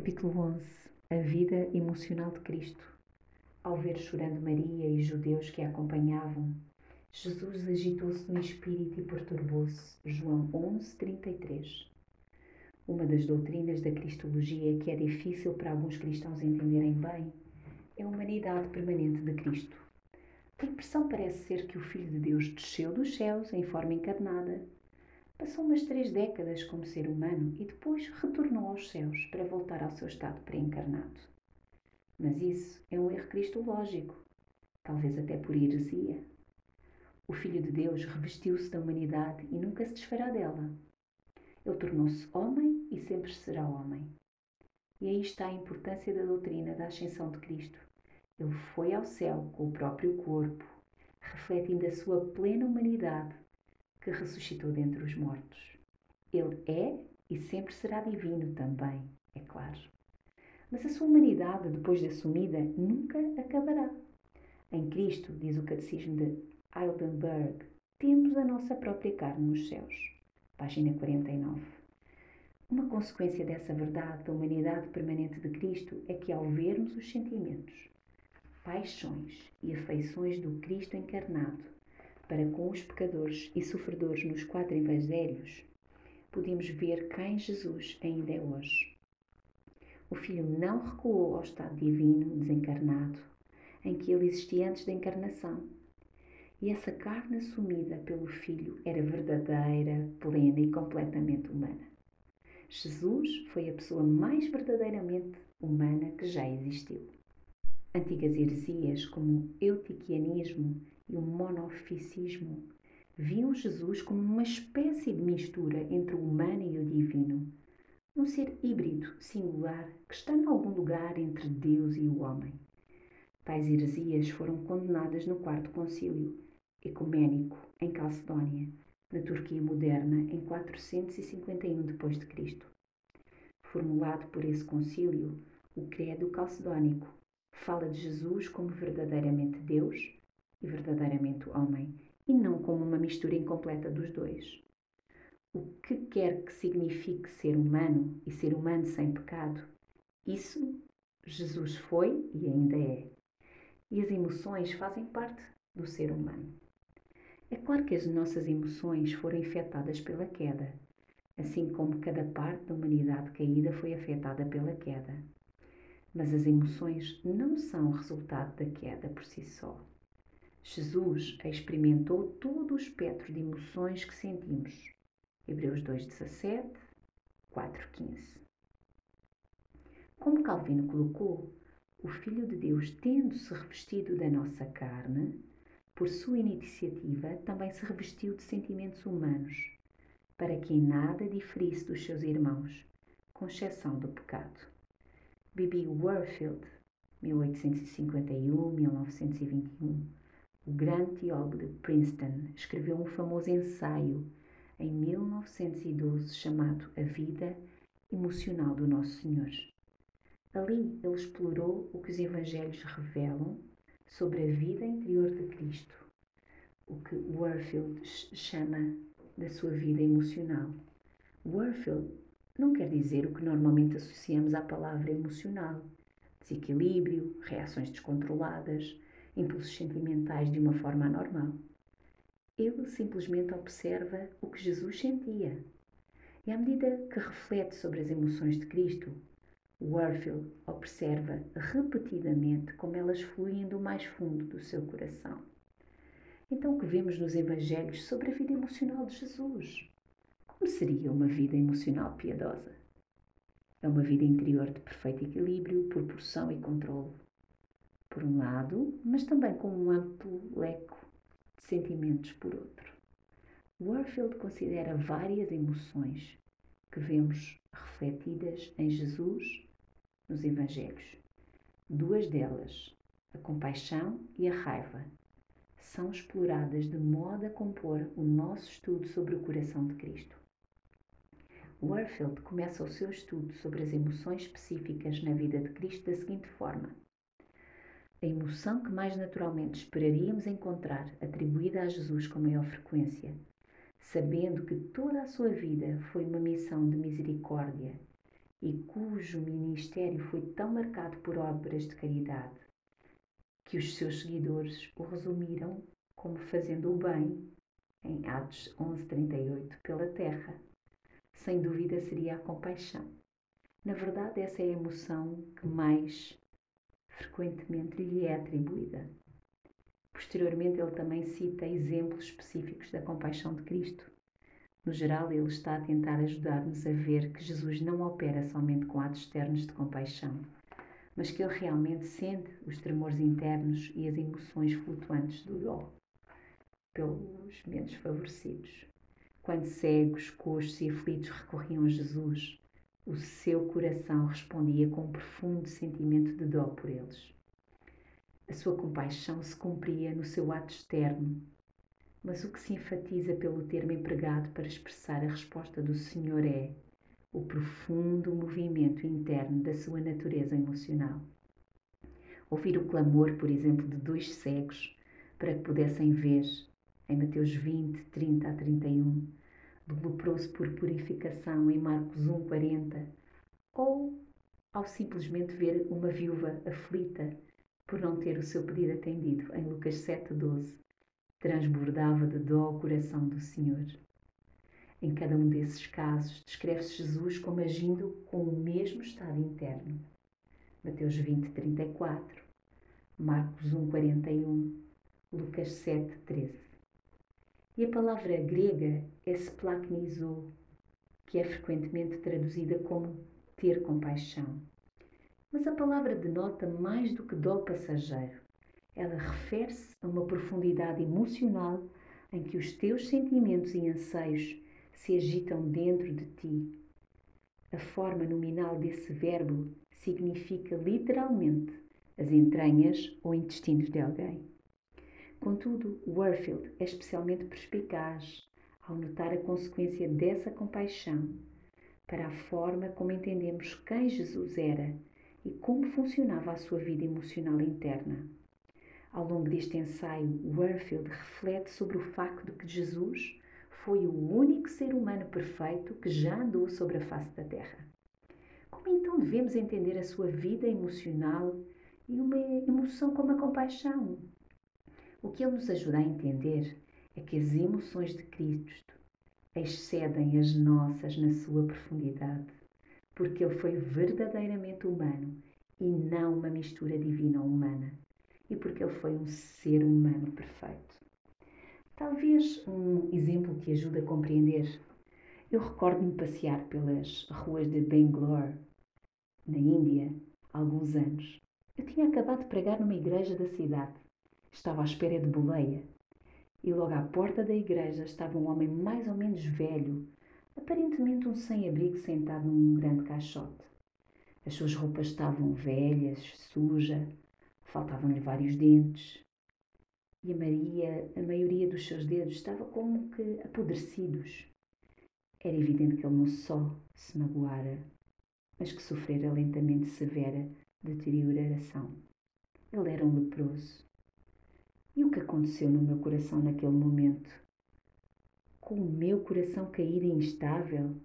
Capítulo 11 A vida emocional de Cristo. Ao ver chorando Maria e judeus que a acompanhavam, Jesus agitou-se no espírito e perturbou-se. João 11, 33. Uma das doutrinas da Cristologia que é difícil para alguns cristãos entenderem bem é a humanidade permanente de Cristo. A impressão parece ser que o Filho de Deus desceu dos céus em forma encarnada Passou umas três décadas como ser humano e depois retornou aos céus para voltar ao seu estado pré-encarnado. Mas isso é um erro cristológico, talvez até por heresia. O Filho de Deus revestiu-se da humanidade e nunca se desfará dela. Ele tornou-se homem e sempre será homem. E aí está a importância da doutrina da ascensão de Cristo. Ele foi ao céu com o próprio corpo, refletindo a sua plena humanidade que ressuscitou dentre os mortos. Ele é e sempre será divino também, é claro. Mas a sua humanidade, depois de assumida, nunca acabará. Em Cristo, diz o Catecismo de Heidelberg, temos a nossa própria carne nos céus. Página 49. Uma consequência dessa verdade da humanidade permanente de Cristo é que, ao vermos os sentimentos, paixões e afeições do Cristo encarnado, para com os pecadores e sofredores nos quatro evangelhos, podemos ver quem Jesus ainda é hoje. O Filho não recuou ao estado divino, desencarnado, em que ele existia antes da encarnação. E essa carne assumida pelo Filho era verdadeira, plena e completamente humana. Jesus foi a pessoa mais verdadeiramente humana que já existiu. Antigas heresias como o eutiquianismo e o monofisismo viam Jesus como uma espécie de mistura entre o humano e o divino, um ser híbrido, singular, que está em algum lugar entre Deus e o homem. Tais heresias foram condenadas no Quarto Concílio Ecuménico, em Calcedónia, na Turquia moderna, em 451 d.C. Formulado por esse concílio, o Credo Calcedónico fala de Jesus como verdadeiramente Deus verdadeiramente homem, e não como uma mistura incompleta dos dois. O que quer que signifique ser humano e ser humano sem pecado, isso Jesus foi e ainda é. E as emoções fazem parte do ser humano. É claro que as nossas emoções foram afetadas pela queda, assim como cada parte da humanidade caída foi afetada pela queda. Mas as emoções não são resultado da queda por si só. Jesus experimentou todo o espectro de emoções que sentimos. Hebreus 2,17, 4,15. Como Calvino colocou, o Filho de Deus, tendo-se revestido da nossa carne, por sua iniciativa, também se revestiu de sentimentos humanos, para que em nada diferisse dos seus irmãos, com exceção do pecado. Bibi Warfield, 1851-1921 o grande teólogo de Princeton escreveu um famoso ensaio em 1912 chamado A Vida Emocional do Nosso Senhor. Ali ele explorou o que os Evangelhos revelam sobre a vida interior de Cristo, o que Warfield chama da sua vida emocional. Warfield não quer dizer o que normalmente associamos à palavra emocional: desequilíbrio, reações descontroladas impulsos sentimentais de uma forma anormal. Ele simplesmente observa o que Jesus sentia. E à medida que reflete sobre as emoções de Cristo, Warfield observa repetidamente como elas fluem do mais fundo do seu coração. Então, o que vemos nos Evangelhos sobre a vida emocional de Jesus? Como seria uma vida emocional piedosa? É uma vida interior de perfeito equilíbrio, proporção e controle por um lado, mas também com um amplo leque de sentimentos por outro. Warfield considera várias emoções que vemos refletidas em Jesus nos Evangelhos. Duas delas, a compaixão e a raiva, são exploradas de modo a compor o nosso estudo sobre o coração de Cristo. Warfield começa o seu estudo sobre as emoções específicas na vida de Cristo da seguinte forma: a emoção que mais naturalmente esperaríamos encontrar atribuída a Jesus com maior frequência, sabendo que toda a sua vida foi uma missão de misericórdia e cujo ministério foi tão marcado por obras de caridade que os seus seguidores o resumiram como fazendo o bem em Atos 11:38 pela terra. Sem dúvida seria a compaixão. Na verdade, essa é a emoção que mais frequentemente lhe é atribuída. Posteriormente, ele também cita exemplos específicos da compaixão de Cristo. No geral, ele está a tentar ajudar-nos a ver que Jesus não opera somente com atos externos de compaixão, mas que ele realmente sente os tremores internos e as emoções flutuantes do dó pelos menos favorecidos. Quando cegos, coxos e aflitos recorriam a Jesus, o seu coração respondia com um profundo sentimento de dó por eles. A sua compaixão se cumpria no seu ato externo, mas o que se enfatiza pelo termo empregado para expressar a resposta do Senhor é o profundo movimento interno da sua natureza emocional. Ouvir o clamor, por exemplo, de dois cegos para que pudessem ver, em Mateus 20, 30 a 31, leproso por purificação em Marcos 1, 40, ou ao simplesmente ver uma viúva aflita por não ter o seu pedido atendido em Lucas 7, 12, transbordava de dó o coração do Senhor. Em cada um desses casos, descreve-se Jesus como agindo com o mesmo estado interno. Mateus 20, 34, Marcos 1, 41, Lucas 7, 13. E a palavra grega é splaknizo, que é frequentemente traduzida como ter compaixão. Mas a palavra denota mais do que dó passageiro. Ela refere-se a uma profundidade emocional em que os teus sentimentos e anseios se agitam dentro de ti. A forma nominal desse verbo significa literalmente as entranhas ou intestinos de alguém. Contudo, Warfield é especialmente perspicaz ao notar a consequência dessa compaixão para a forma como entendemos quem Jesus era e como funcionava a sua vida emocional interna. Ao longo deste ensaio, Warfield reflete sobre o facto de que Jesus foi o único ser humano perfeito que já andou sobre a face da Terra. Como então devemos entender a sua vida emocional e uma emoção como a compaixão? O que ele nos ajuda a entender é que as emoções de Cristo excedem as nossas na sua profundidade, porque ele foi verdadeiramente humano e não uma mistura divina ou humana, e porque ele foi um ser humano perfeito. Talvez um exemplo que ajude a compreender. Eu recordo-me passear pelas ruas de Bangalore, na Índia, há alguns anos. Eu tinha acabado de pregar numa igreja da cidade. Estava à espera de boleia. E logo à porta da igreja estava um homem mais ou menos velho, aparentemente um sem-abrigo sentado num grande caixote. As suas roupas estavam velhas, suja, faltavam-lhe vários dentes, e a, Maria, a maioria dos seus dedos estava como que apodrecidos. Era evidente que ele não só se magoara, mas que sofrera lentamente severa deterioração. Ele era um leproso. E o que aconteceu no meu coração naquele momento? Com o meu coração caído e instável,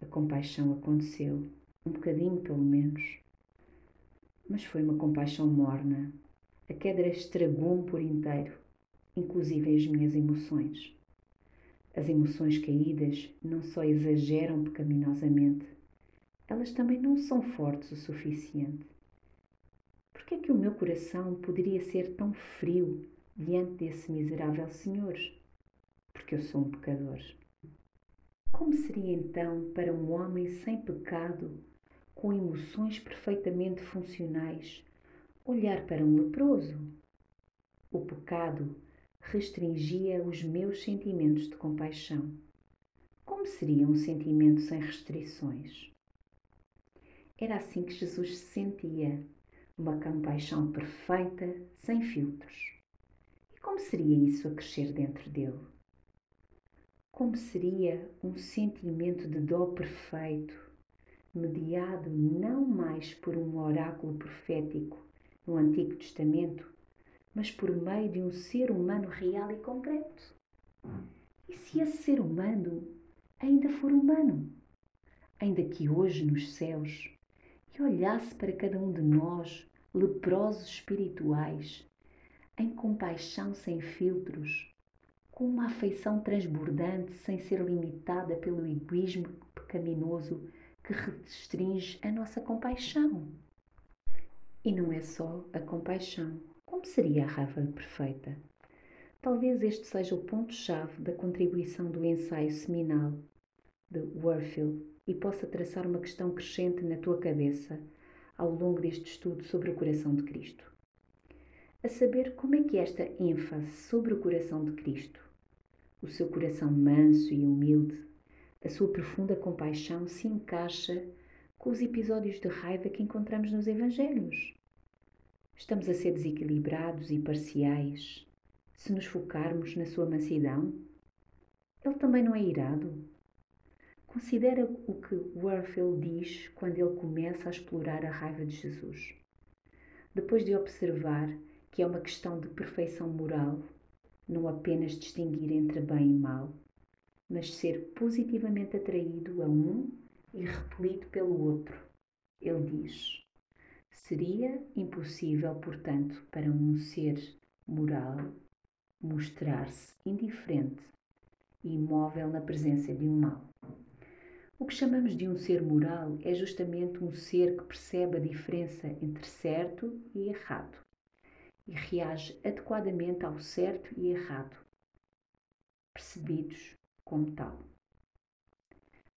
a compaixão aconteceu, um bocadinho pelo menos. Mas foi uma compaixão morna, a queda estragou-me por inteiro, inclusive as minhas emoções. As emoções caídas não só exageram pecaminosamente, elas também não são fortes o suficiente. Que é que o meu coração poderia ser tão frio diante desse miserável Senhor? Porque eu sou um pecador. Como seria então para um homem sem pecado, com emoções perfeitamente funcionais, olhar para um leproso. O pecado restringia os meus sentimentos de compaixão. Como seria um sentimento sem restrições? Era assim que Jesus se sentia, uma compaixão perfeita, sem filtros. E como seria isso a crescer dentro dele? Como seria um sentimento de dó perfeito, mediado não mais por um oráculo profético, no Antigo Testamento, mas por meio de um ser humano real e concreto. E se esse ser humano ainda for humano? ainda que hoje nos céus, e olhasse para cada um de nós, leprosos espirituais, em compaixão sem filtros, com uma afeição transbordante sem ser limitada pelo egoísmo pecaminoso que restringe a nossa compaixão. E não é só a compaixão. Como seria a raiva perfeita? Talvez este seja o ponto-chave da contribuição do ensaio seminal de Warfield e possa traçar uma questão crescente na tua cabeça ao longo deste estudo sobre o coração de Cristo. A saber como é que esta ênfase sobre o coração de Cristo, o seu coração manso e humilde, a sua profunda compaixão se encaixa com os episódios de raiva que encontramos nos Evangelhos. Estamos a ser desequilibrados e parciais se nos focarmos na sua mansidão? Ele também não é irado? Considera o que Warfield diz quando ele começa a explorar a raiva de Jesus. Depois de observar que é uma questão de perfeição moral, não apenas distinguir entre bem e mal, mas ser positivamente atraído a um e repelido pelo outro. Ele diz: Seria impossível, portanto, para um ser moral mostrar-se indiferente e imóvel na presença de um mal. O que chamamos de um ser moral é justamente um ser que percebe a diferença entre certo e errado e reage adequadamente ao certo e errado, percebidos como tal.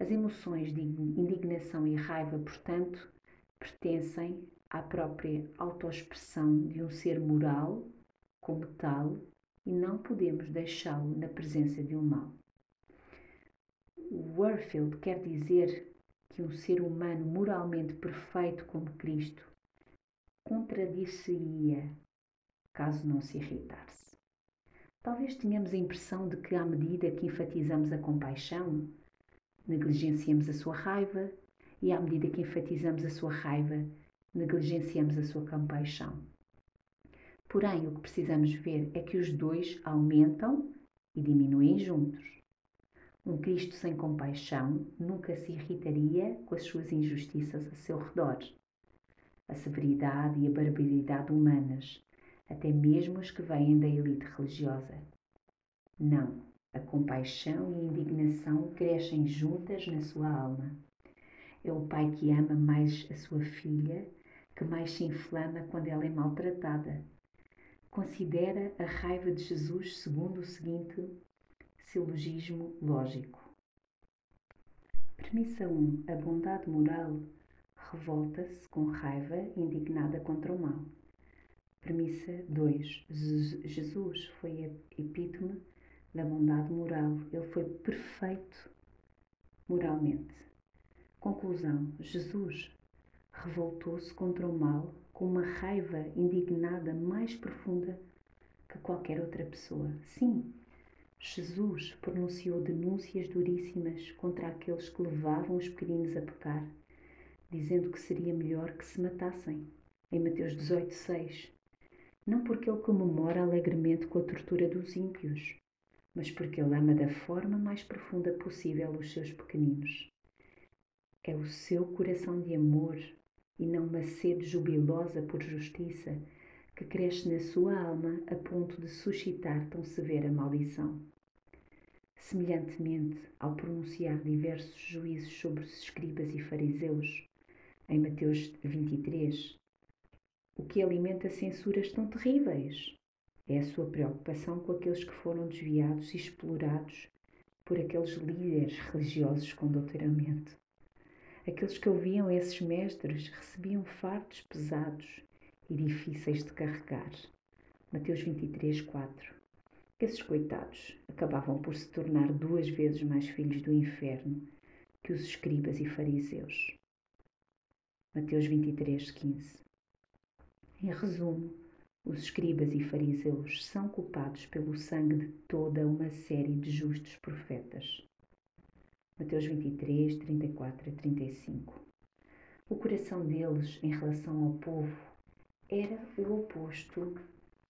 As emoções de indignação e raiva, portanto, pertencem à própria autoexpressão de um ser moral como tal e não podemos deixá-lo na presença de um mal. Warfield quer dizer que um ser humano moralmente perfeito como Cristo contradir-se-ia caso não se irritasse. Talvez tenhamos a impressão de que, à medida que enfatizamos a compaixão, negligenciamos a sua raiva, e à medida que enfatizamos a sua raiva, negligenciamos a sua compaixão. Porém, o que precisamos ver é que os dois aumentam e diminuem juntos. Um Cristo sem compaixão nunca se irritaria com as suas injustiças a seu redor. A severidade e a barbaridade humanas, até mesmo as que vêm da elite religiosa. Não, a compaixão e a indignação crescem juntas na sua alma. É o pai que ama mais a sua filha, que mais se inflama quando ela é maltratada. Considera a raiva de Jesus segundo o seguinte silogismo lógico. Premissa 1. A bondade moral revolta-se com raiva indignada contra o mal. Premissa 2. Jesus foi epítome da bondade moral. Ele foi perfeito moralmente. Conclusão: Jesus revoltou-se contra o mal com uma raiva indignada mais profunda que qualquer outra pessoa. Sim, Jesus pronunciou denúncias duríssimas contra aqueles que levavam os pequeninos a pecar, dizendo que seria melhor que se matassem, em Mateus 18, 6. Não porque ele comemora alegremente com a tortura dos ímpios, mas porque ele ama da forma mais profunda possível os seus pequeninos. É o seu coração de amor e não uma sede jubilosa por justiça que cresce na sua alma a ponto de suscitar tão severa maldição. Semelhantemente, ao pronunciar diversos juízos sobre os escribas e fariseus, em Mateus 23, o que alimenta censuras tão terríveis é a sua preocupação com aqueles que foram desviados e explorados por aqueles líderes religiosos com doutoramento. Aqueles que ouviam esses mestres recebiam fardos pesados e difíceis de carregar. Mateus 23, 4. Esses coitados acabavam por se tornar duas vezes mais filhos do inferno que os escribas e fariseus. Mateus 23, 15. Em resumo, os escribas e fariseus são culpados pelo sangue de toda uma série de justos profetas. Mateus 23, 34 a 35. O coração deles em relação ao povo era o oposto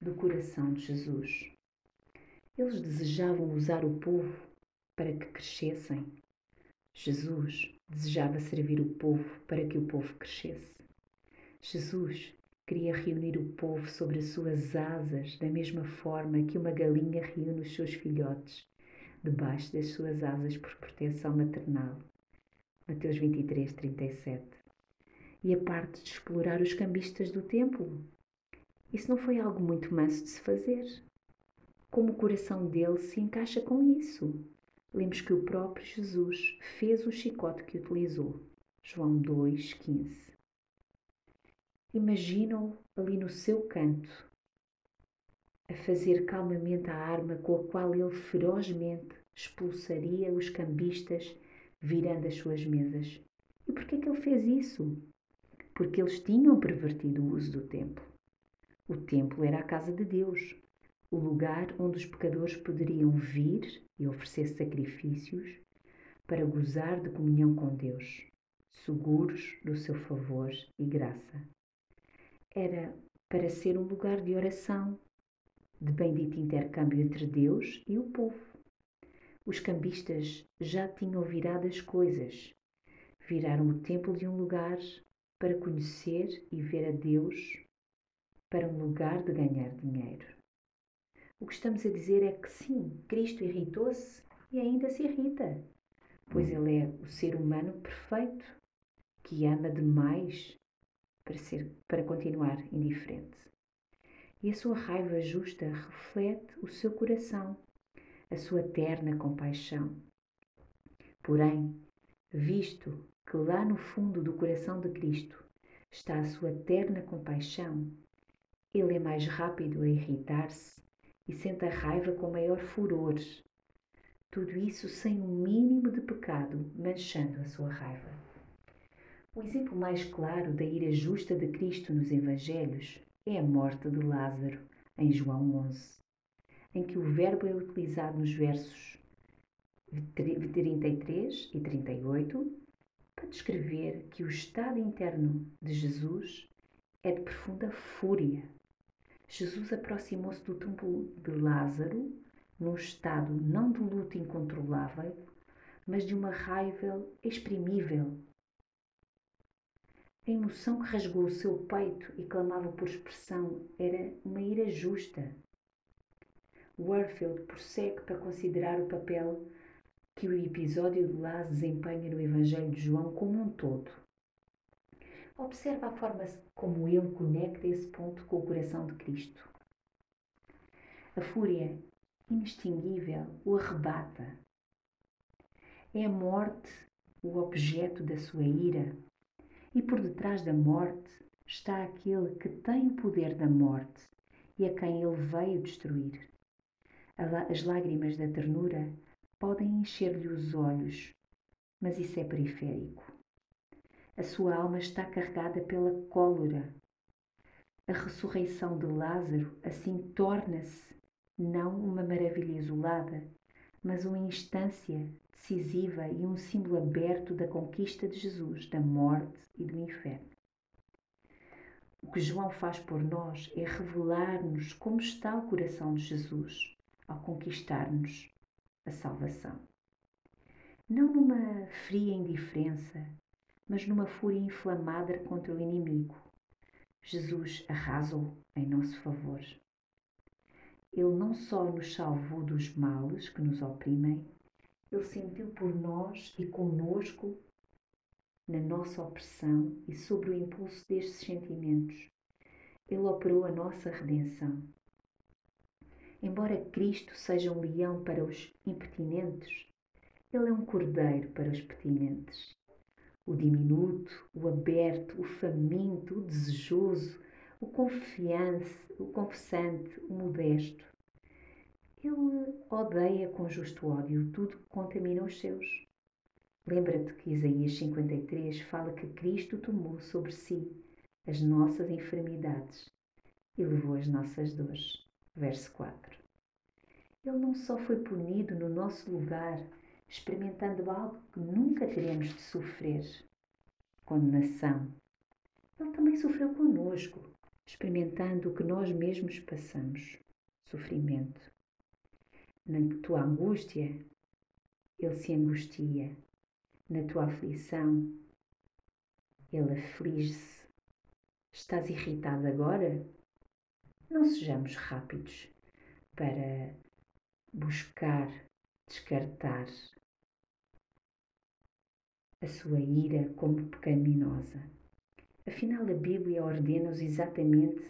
do coração de Jesus. Eles desejavam usar o povo para que crescessem, Jesus desejava servir o povo para que o povo crescesse. Jesus queria reunir o povo sobre as suas asas, da mesma forma que uma galinha reúne os seus filhotes debaixo das suas asas por proteção maternal. Mateus 23, 37. E a parte de explorar os cambistas do templo. Isso não foi algo muito manso de se fazer. Como o coração dele se encaixa com isso? Lemos que o próprio Jesus fez o chicote que utilizou. João 2,15. Imaginam ali no seu canto, a fazer calmamente a arma com a qual ele ferozmente expulsaria os cambistas virando as suas mesas. E por que é que ele fez isso? Porque eles tinham pervertido o uso do templo. O templo era a casa de Deus, o lugar onde os pecadores poderiam vir e oferecer sacrifícios para gozar de comunhão com Deus, seguros do seu favor e graça era para ser um lugar de oração, de bendito intercâmbio entre Deus e o povo. Os cambistas já tinham virado as coisas, viraram o templo de um lugar para conhecer e ver a Deus, para um lugar de ganhar dinheiro. O que estamos a dizer é que sim, Cristo irritou-se e ainda se irrita, pois ele é o ser humano perfeito, que ama demais para, ser, para continuar indiferente. E a sua raiva justa reflete o seu coração, a sua terna compaixão. Porém, visto que lá no fundo do coração de Cristo está a sua terna compaixão, ele é mais rápido a irritar-se e sente a raiva com maior furor. Tudo isso sem um mínimo de pecado manchando a sua raiva. O exemplo mais claro da ira justa de Cristo nos Evangelhos é a morte de Lázaro, em João 11, em que o verbo é utilizado nos versos 33 e 38 para descrever que o estado interno de Jesus é de profunda fúria. Jesus aproximou-se do túmulo de Lázaro num estado não de luto incontrolável, mas de uma raiva exprimível a emoção que rasgou o seu peito e clamava por expressão era uma ira justa. Warfield prossegue para considerar o papel que o episódio de Lázaro desempenha no Evangelho de João como um todo. Observa a forma como ele conecta esse ponto com o coração de Cristo. A fúria inextinguível o arrebata. É a morte o objeto da sua ira, e por detrás da morte está aquele que tem o poder da morte e a quem ele veio destruir. As lágrimas da ternura podem encher-lhe os olhos, mas isso é periférico. A sua alma está carregada pela cólera. A ressurreição de Lázaro assim torna-se não uma maravilha isolada, mas uma instância decisiva e um símbolo aberto da conquista de Jesus, da morte e do inferno. O que João faz por nós é revelar-nos como está o coração de Jesus ao conquistar-nos a salvação. Não numa fria indiferença, mas numa fúria inflamada contra o inimigo. Jesus arrasou em nosso favor. Ele não só nos salvou dos males que nos oprimem, ele sentiu por nós e conosco na nossa opressão e sobre o impulso destes sentimentos. Ele operou a nossa redenção. Embora Cristo seja um leão para os impertinentes, ele é um cordeiro para os pertinentes. O diminuto, o aberto, o faminto, o desejoso, o confiante, o confessante, o modesto. Ele odeia com justo ódio tudo que contamina os seus. Lembra-te que Isaías 53 fala que Cristo tomou sobre si as nossas enfermidades e levou as nossas dores. Verso 4. Ele não só foi punido no nosso lugar, experimentando algo que nunca teremos de sofrer condenação. Ele também sofreu conosco, experimentando o que nós mesmos passamos sofrimento na tua angústia, Ele se angustia. na tua aflição, ele aflige-se. Estás irritado agora? Não sejamos rápidos para buscar descartar a sua ira como pecaminosa. Afinal, a Bíblia ordena-nos exatamente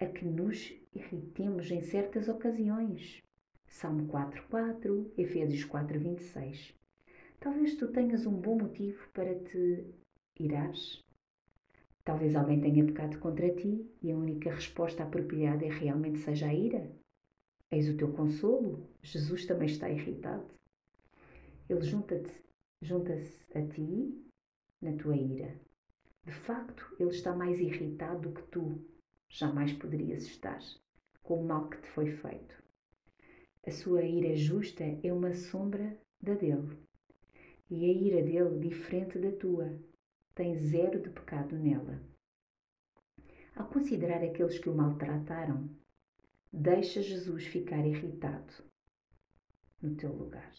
a que nos irritemos em certas ocasiões. Salmo 4.4, Efésios 4.26. Talvez tu tenhas um bom motivo para te irares. Talvez alguém tenha pecado contra ti e a única resposta apropriada é realmente seja a ira. Eis o teu consolo. Jesus também está irritado. Ele junta-te, junta-se a ti na tua ira. De facto, ele está mais irritado do que tu jamais poderias estar com o mal que te foi feito. A sua ira justa é uma sombra da dele. E a ira dele, diferente da tua, tem zero de pecado nela. Ao considerar aqueles que o maltrataram, deixa Jesus ficar irritado no teu lugar.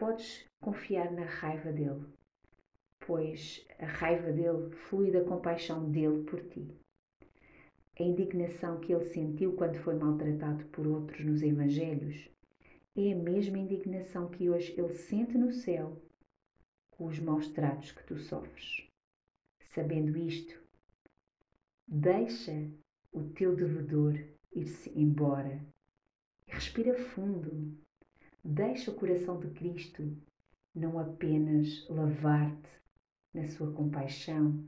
Podes confiar na raiva dele, pois a raiva dele flui da compaixão dele por ti. A indignação que ele sentiu quando foi maltratado por outros nos Evangelhos é a mesma indignação que hoje ele sente no céu com os maus tratos que tu sofres. Sabendo isto, deixa o teu devedor ir-se embora respira fundo. Deixa o coração de Cristo não apenas lavar-te na sua compaixão,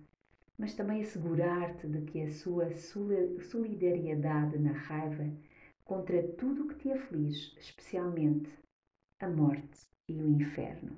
mas também assegurar-te de que a sua solidariedade na raiva contra tudo o que te aflige, especialmente a morte e o inferno.